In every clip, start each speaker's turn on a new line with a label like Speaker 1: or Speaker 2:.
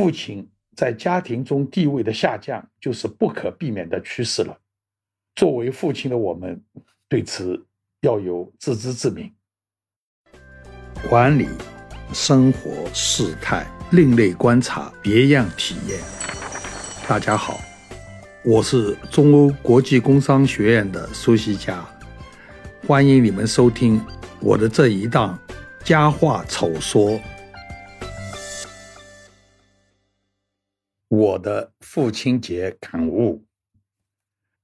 Speaker 1: 父亲在家庭中地位的下降就是不可避免的趋势了。作为父亲的我们，对此要有自知之明。管理生活事态，另类观察，别样体验。大家好，我是中欧国际工商学院的苏西佳，欢迎你们收听我的这一档《佳话丑说》。我的父亲节感悟：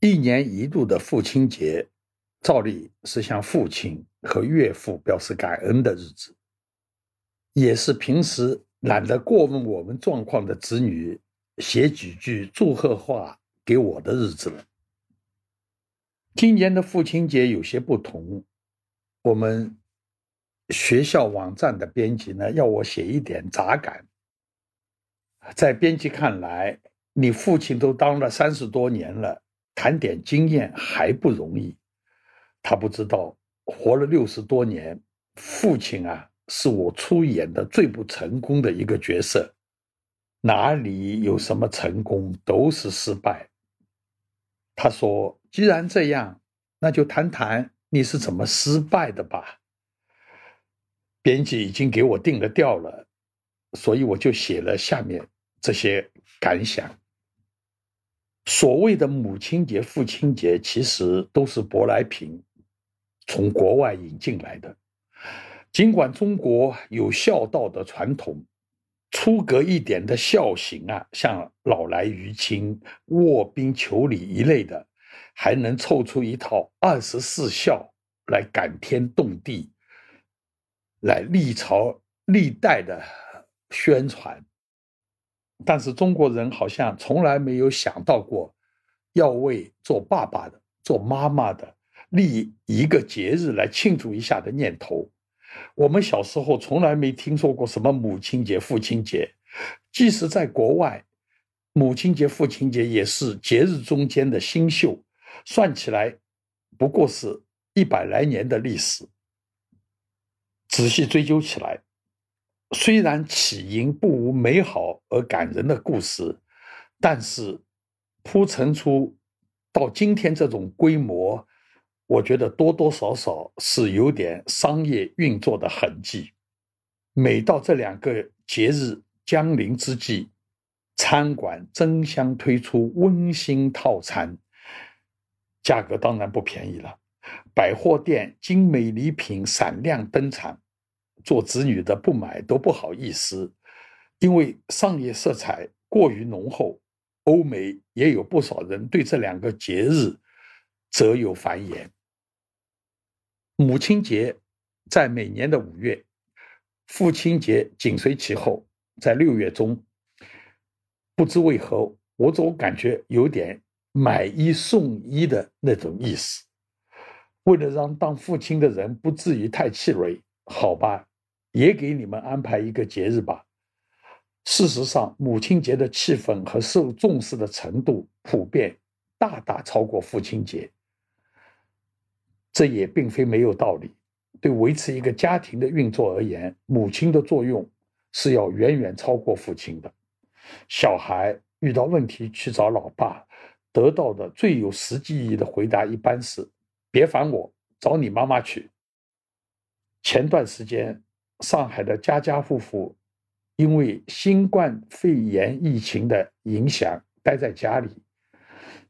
Speaker 1: 一年一度的父亲节，照例是向父亲。和岳父表示感恩的日子，也是平时懒得过问我们状况的子女写几句祝贺话给我的日子了。今年的父亲节有些不同，我们学校网站的编辑呢要我写一点杂感。在编辑看来，你父亲都当了三十多年了，谈点经验还不容易。他不知道。活了六十多年，父亲啊，是我出演的最不成功的一个角色。哪里有什么成功，都是失败。他说：“既然这样，那就谈谈你是怎么失败的吧。”编辑已经给我定了调了，所以我就写了下面这些感想。所谓的母亲节、父亲节，其实都是舶来品。从国外引进来的，尽管中国有孝道的传统，出格一点的孝行啊，像老来于亲、卧冰求鲤一类的，还能凑出一套二十四孝来感天动地，来历朝历代的宣传。但是中国人好像从来没有想到过，要为做爸爸的、做妈妈的。立一个节日来庆祝一下的念头，我们小时候从来没听说过什么母亲节、父亲节。即使在国外，母亲节、父亲节也是节日中间的新秀，算起来不过是一百来年的历史。仔细追究起来，虽然起因不无美好而感人的故事，但是铺陈出到今天这种规模。我觉得多多少少是有点商业运作的痕迹。每到这两个节日将临之际，餐馆争相推出温馨套餐，价格当然不便宜了。百货店精美礼品闪亮登场，做子女的不买都不好意思，因为商业色彩过于浓厚。欧美也有不少人对这两个节日则有繁言。母亲节在每年的五月，父亲节紧随其后，在六月中。不知为何，我总感觉有点买一送一的那种意思。为了让当父亲的人不至于太气馁，好吧，也给你们安排一个节日吧。事实上，母亲节的气氛和受重视的程度普遍大大超过父亲节。这也并非没有道理。对维持一个家庭的运作而言，母亲的作用是要远远超过父亲的。小孩遇到问题去找老爸，得到的最有实际意义的回答一般是：“别烦我，找你妈妈去。”前段时间，上海的家家户户因为新冠肺炎疫情的影响待在家里，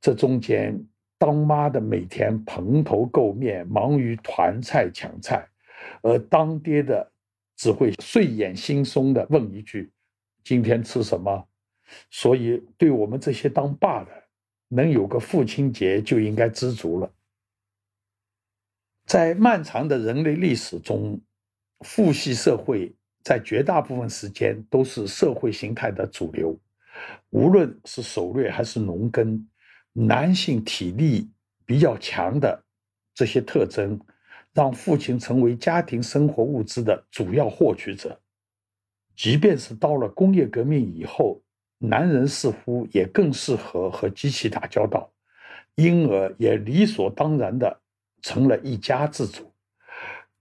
Speaker 1: 这中间。当妈的每天蓬头垢面，忙于团菜抢菜，而当爹的只会睡眼惺忪的问一句：“今天吃什么？”所以，对我们这些当爸的，能有个父亲节就应该知足了。在漫长的人类历史中，父系社会在绝大部分时间都是社会形态的主流，无论是狩猎还是农耕。男性体力比较强的这些特征，让父亲成为家庭生活物资的主要获取者。即便是到了工业革命以后，男人似乎也更适合和机器打交道，因而也理所当然的成了一家之主。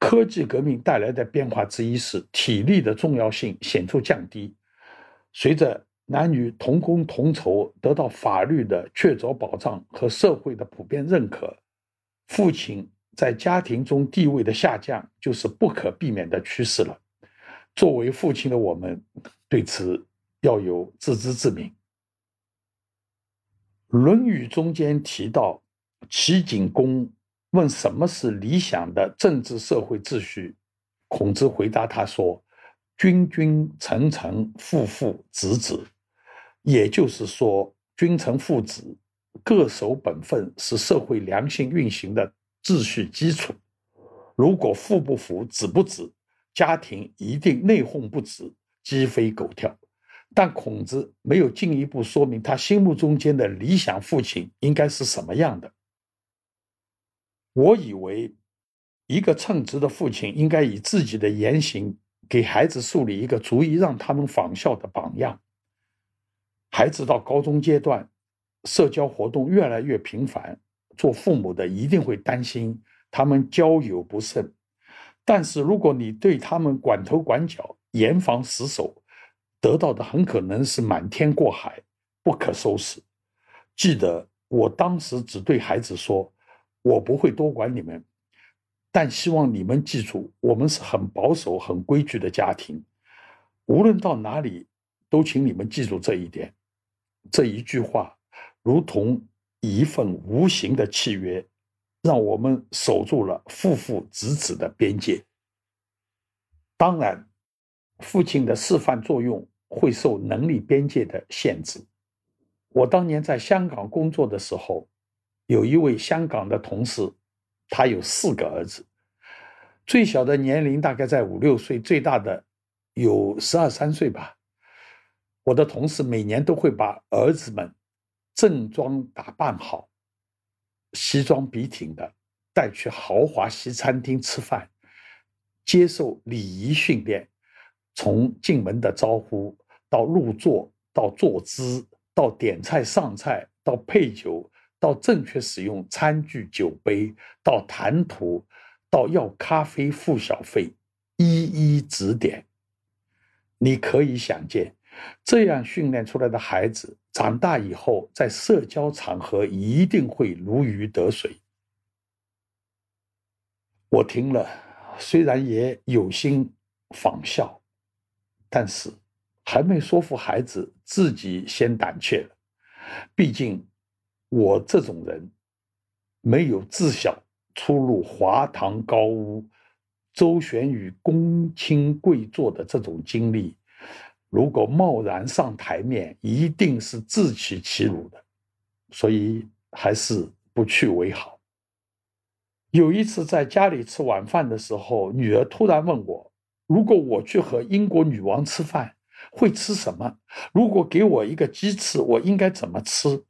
Speaker 1: 科技革命带来的变化之一是体力的重要性显著降低，随着男女同工同酬得到法律的确凿保障和社会的普遍认可，父亲在家庭中地位的下降就是不可避免的趋势了。作为父亲的我们，对此要有自知之明。《论语》中间提到，齐景公问什么是理想的政治社会秩序，孔子回答他说：“君君臣臣父父子子。”也就是说，君臣父子各守本分是社会良性运行的秩序基础。如果父不服，子不止，家庭一定内讧不止，鸡飞狗跳。但孔子没有进一步说明他心目中间的理想父亲应该是什么样的。我以为，一个称职的父亲应该以自己的言行给孩子树立一个足以让他们仿效的榜样。孩子到高中阶段，社交活动越来越频繁，做父母的一定会担心他们交友不慎。但是如果你对他们管头管脚、严防死守，得到的很可能是满天过海，不可收拾。记得我当时只对孩子说：“我不会多管你们，但希望你们记住，我们是很保守、很规矩的家庭。无论到哪里，都请你们记住这一点。”这一句话，如同一份无形的契约，让我们守住了父父子子的边界。当然，父亲的示范作用会受能力边界的限制。我当年在香港工作的时候，有一位香港的同事，他有四个儿子，最小的年龄大概在五六岁，最大的有十二三岁吧。我的同事每年都会把儿子们正装打扮好，西装笔挺的带去豪华西餐厅吃饭，接受礼仪训练，从进门的招呼到入座，到坐姿，到点菜上菜，到配酒，到正确使用餐具酒杯，到谈吐，到要咖啡付小费，一一指点。你可以想见。这样训练出来的孩子，长大以后在社交场合一定会如鱼得水。我听了，虽然也有心仿效，但是还没说服孩子自己先胆怯了。毕竟我这种人，没有自小出入华堂高屋、周旋于公卿贵座的这种经历。如果贸然上台面，一定是自取其辱的，所以还是不去为好。有一次在家里吃晚饭的时候，女儿突然问我：“如果我去和英国女王吃饭，会吃什么？如果给我一个鸡翅，我应该怎么吃？”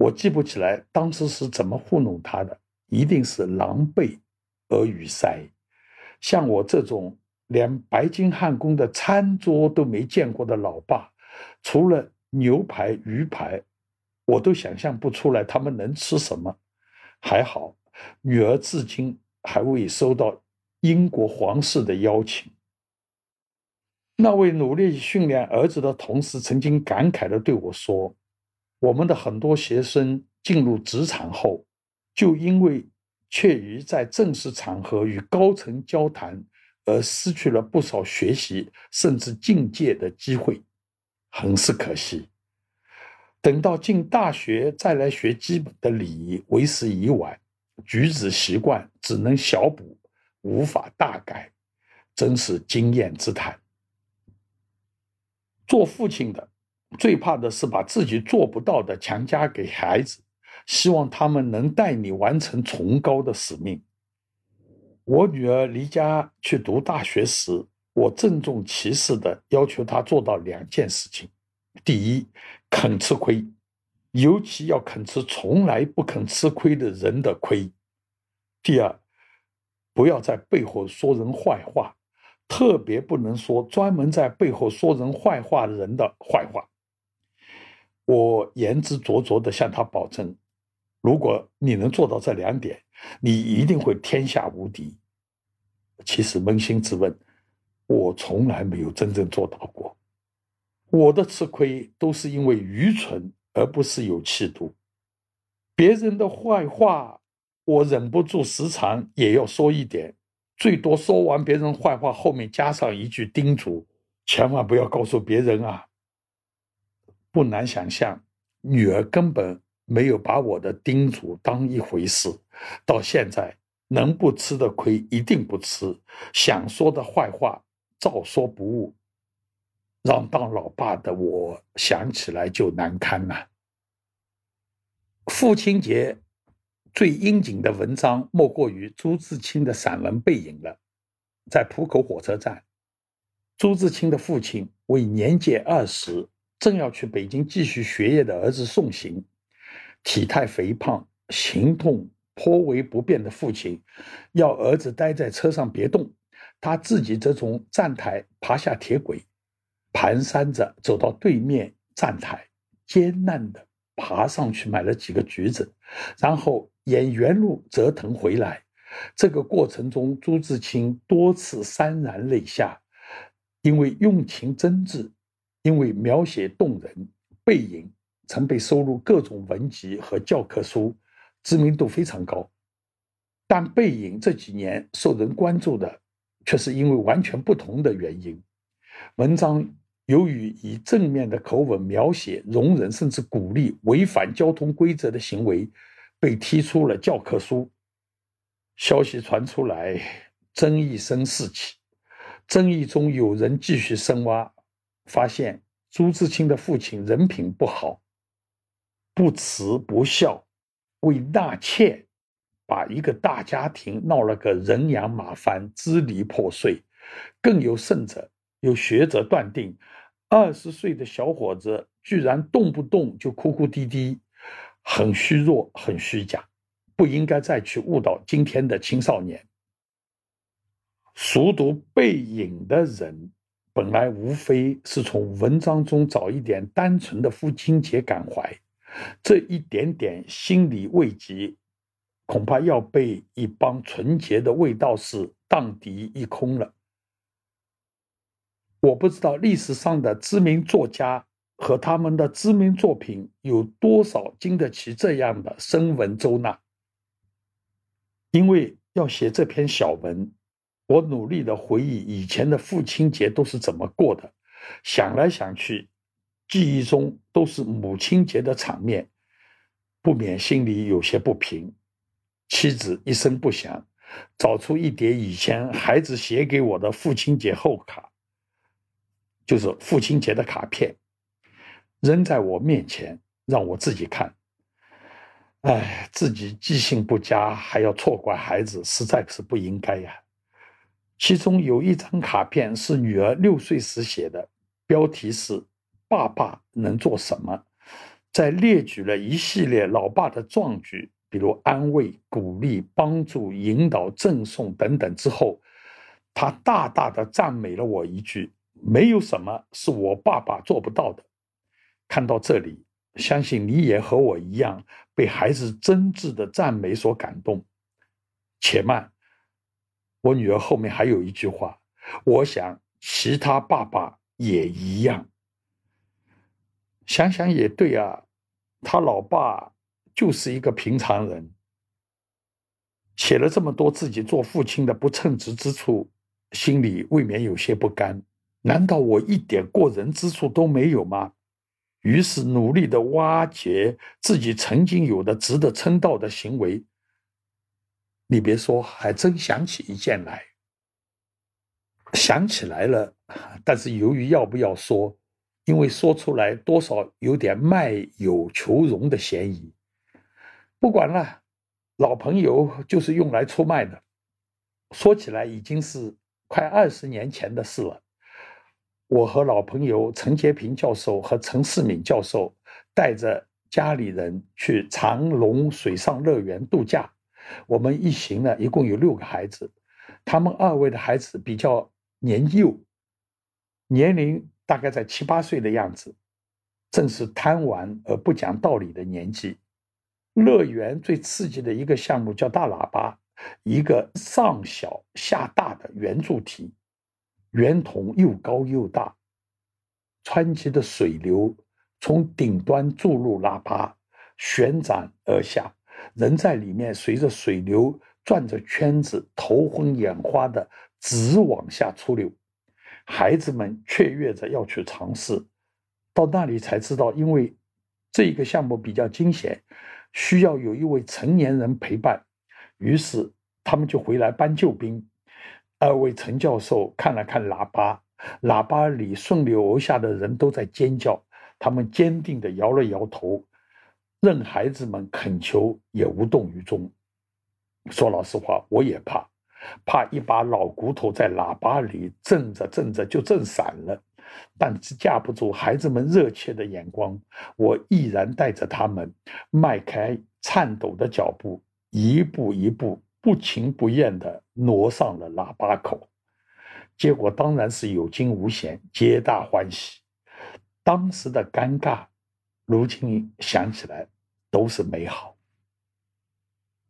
Speaker 1: 我记不起来当时是怎么糊弄他的，一定是狼狈而语塞。像我这种。连白金汉宫的餐桌都没见过的老爸，除了牛排、鱼排，我都想象不出来他们能吃什么。还好，女儿至今还未收到英国皇室的邀请。那位努力训练儿子的同事曾经感慨地对我说：“我们的很多学生进入职场后，就因为怯于在正式场合与高层交谈。”而失去了不少学习甚至进阶的机会，很是可惜。等到进大学再来学基本的礼仪，为时已晚，举止习惯只能小补，无法大改，真是经验之谈。做父亲的最怕的是把自己做不到的强加给孩子，希望他们能带你完成崇高的使命。我女儿离家去读大学时，我郑重其事的要求她做到两件事情：第一，肯吃亏，尤其要肯吃从来不肯吃亏的人的亏；第二，不要在背后说人坏话，特别不能说专门在背后说人坏话的人的坏话。我言之凿凿地向他保证：如果你能做到这两点，你一定会天下无敌。其实扪心自问，我从来没有真正做到过。我的吃亏都是因为愚蠢，而不是有气度。别人的坏话，我忍不住时常也要说一点，最多说完别人坏话后面加上一句叮嘱：千万不要告诉别人啊。不难想象，女儿根本没有把我的叮嘱当一回事，到现在能不吃的亏一定不吃，想说的坏话照说不误。让当老爸的我想起来就难堪呐。父亲节最应景的文章莫过于朱自清的散文《背影》了。在浦口火车站，朱自清的父亲为年届二十、正要去北京继续学业的儿子送行。体态肥胖、行动颇为不便的父亲，要儿子待在车上别动，他自己则从站台爬下铁轨。蹒跚着走到对面站台，艰难地爬上去买了几个橘子，然后沿原路折腾回来。这个过程中，朱自清多次潸然泪下，因为用情真挚，因为描写动人。背影曾被收入各种文集和教科书，知名度非常高。但背影这几年受人关注的，却是因为完全不同的原因。文章。由于以正面的口吻描写、容忍甚至鼓励违反交通规则的行为，被踢出了教科书。消息传出来，争议声四起。争议中有人继续深挖，发现朱自清的父亲人品不好，不慈不孝，为纳妾，把一个大家庭闹了个人仰马翻、支离破碎。更有甚者，有学者断定。二十岁的小伙子居然动不动就哭哭啼啼，很虚弱，很虚假，不应该再去误导今天的青少年。熟读《背影》的人，本来无非是从文章中找一点单纯的父亲节感怀，这一点点心理慰藉，恐怕要被一帮纯洁的卫道士荡涤一空了。我不知道历史上的知名作家和他们的知名作品有多少经得起这样的声闻周纳。因为要写这篇小文，我努力的回忆以前的父亲节都是怎么过的，想来想去，记忆中都是母亲节的场面，不免心里有些不平。妻子一声不响，找出一叠以前孩子写给我的父亲节贺卡。就是父亲节的卡片，扔在我面前，让我自己看。哎，自己记性不佳，还要错怪孩子，实在是不应该呀。其中有一张卡片是女儿六岁时写的，标题是“爸爸能做什么”，在列举了一系列老爸的壮举，比如安慰、鼓励、帮助、引导、赠送等等之后，他大大的赞美了我一句。没有什么是我爸爸做不到的。看到这里，相信你也和我一样被孩子真挚的赞美所感动。且慢，我女儿后面还有一句话，我想其他爸爸也一样。想想也对啊，他老爸就是一个平常人，写了这么多自己做父亲的不称职之处，心里未免有些不甘。难道我一点过人之处都没有吗？于是努力的挖掘自己曾经有的值得称道的行为。你别说，还真想起一件来。想起来了，但是由于要不要说，因为说出来多少有点卖友求荣的嫌疑。不管了，老朋友就是用来出卖的。说起来已经是快二十年前的事了。我和老朋友陈洁平教授和陈世敏教授带着家里人去长隆水上乐园度假。我们一行呢，一共有六个孩子，他们二位的孩子比较年幼，年龄大概在七八岁的样子，正是贪玩而不讲道理的年纪。乐园最刺激的一个项目叫大喇叭，一个上小下大的圆柱体。圆筒又高又大，湍急的水流从顶端注入喇叭，旋转而下，人在里面随着水流转着圈子，头昏眼花的直往下出溜。孩子们雀跃着要去尝试，到那里才知道，因为这个项目比较惊险，需要有一位成年人陪伴，于是他们就回来搬救兵。二位陈教授看了看喇叭，喇叭里顺流而下的人都在尖叫，他们坚定地摇了摇头，任孩子们恳求也无动于衷。说老实话，我也怕，怕一把老骨头在喇叭里震着震着就震散了。但是架不住孩子们热切的眼光，我毅然带着他们迈开颤抖的脚步，一步一步。不情不愿地挪上了喇叭口，结果当然是有惊无险，皆大欢喜。当时的尴尬，如今想起来都是美好。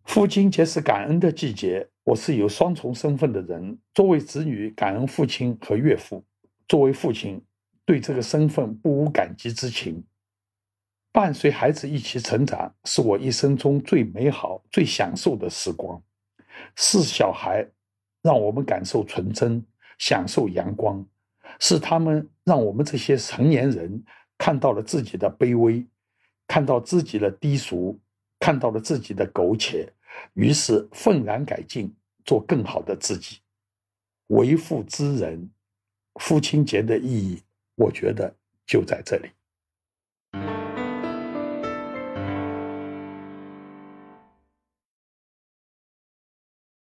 Speaker 1: 父亲节是感恩的季节，我是有双重身份的人。作为子女，感恩父亲和岳父；作为父亲，对这个身份不无感激之情。伴随孩子一起成长，是我一生中最美好、最享受的时光。是小孩让我们感受纯真，享受阳光；是他们让我们这些成年人看到了自己的卑微，看到自己的低俗，看到了自己的苟且，于是愤然改进，做更好的自己。为父之人，父亲节的意义，我觉得就在这里。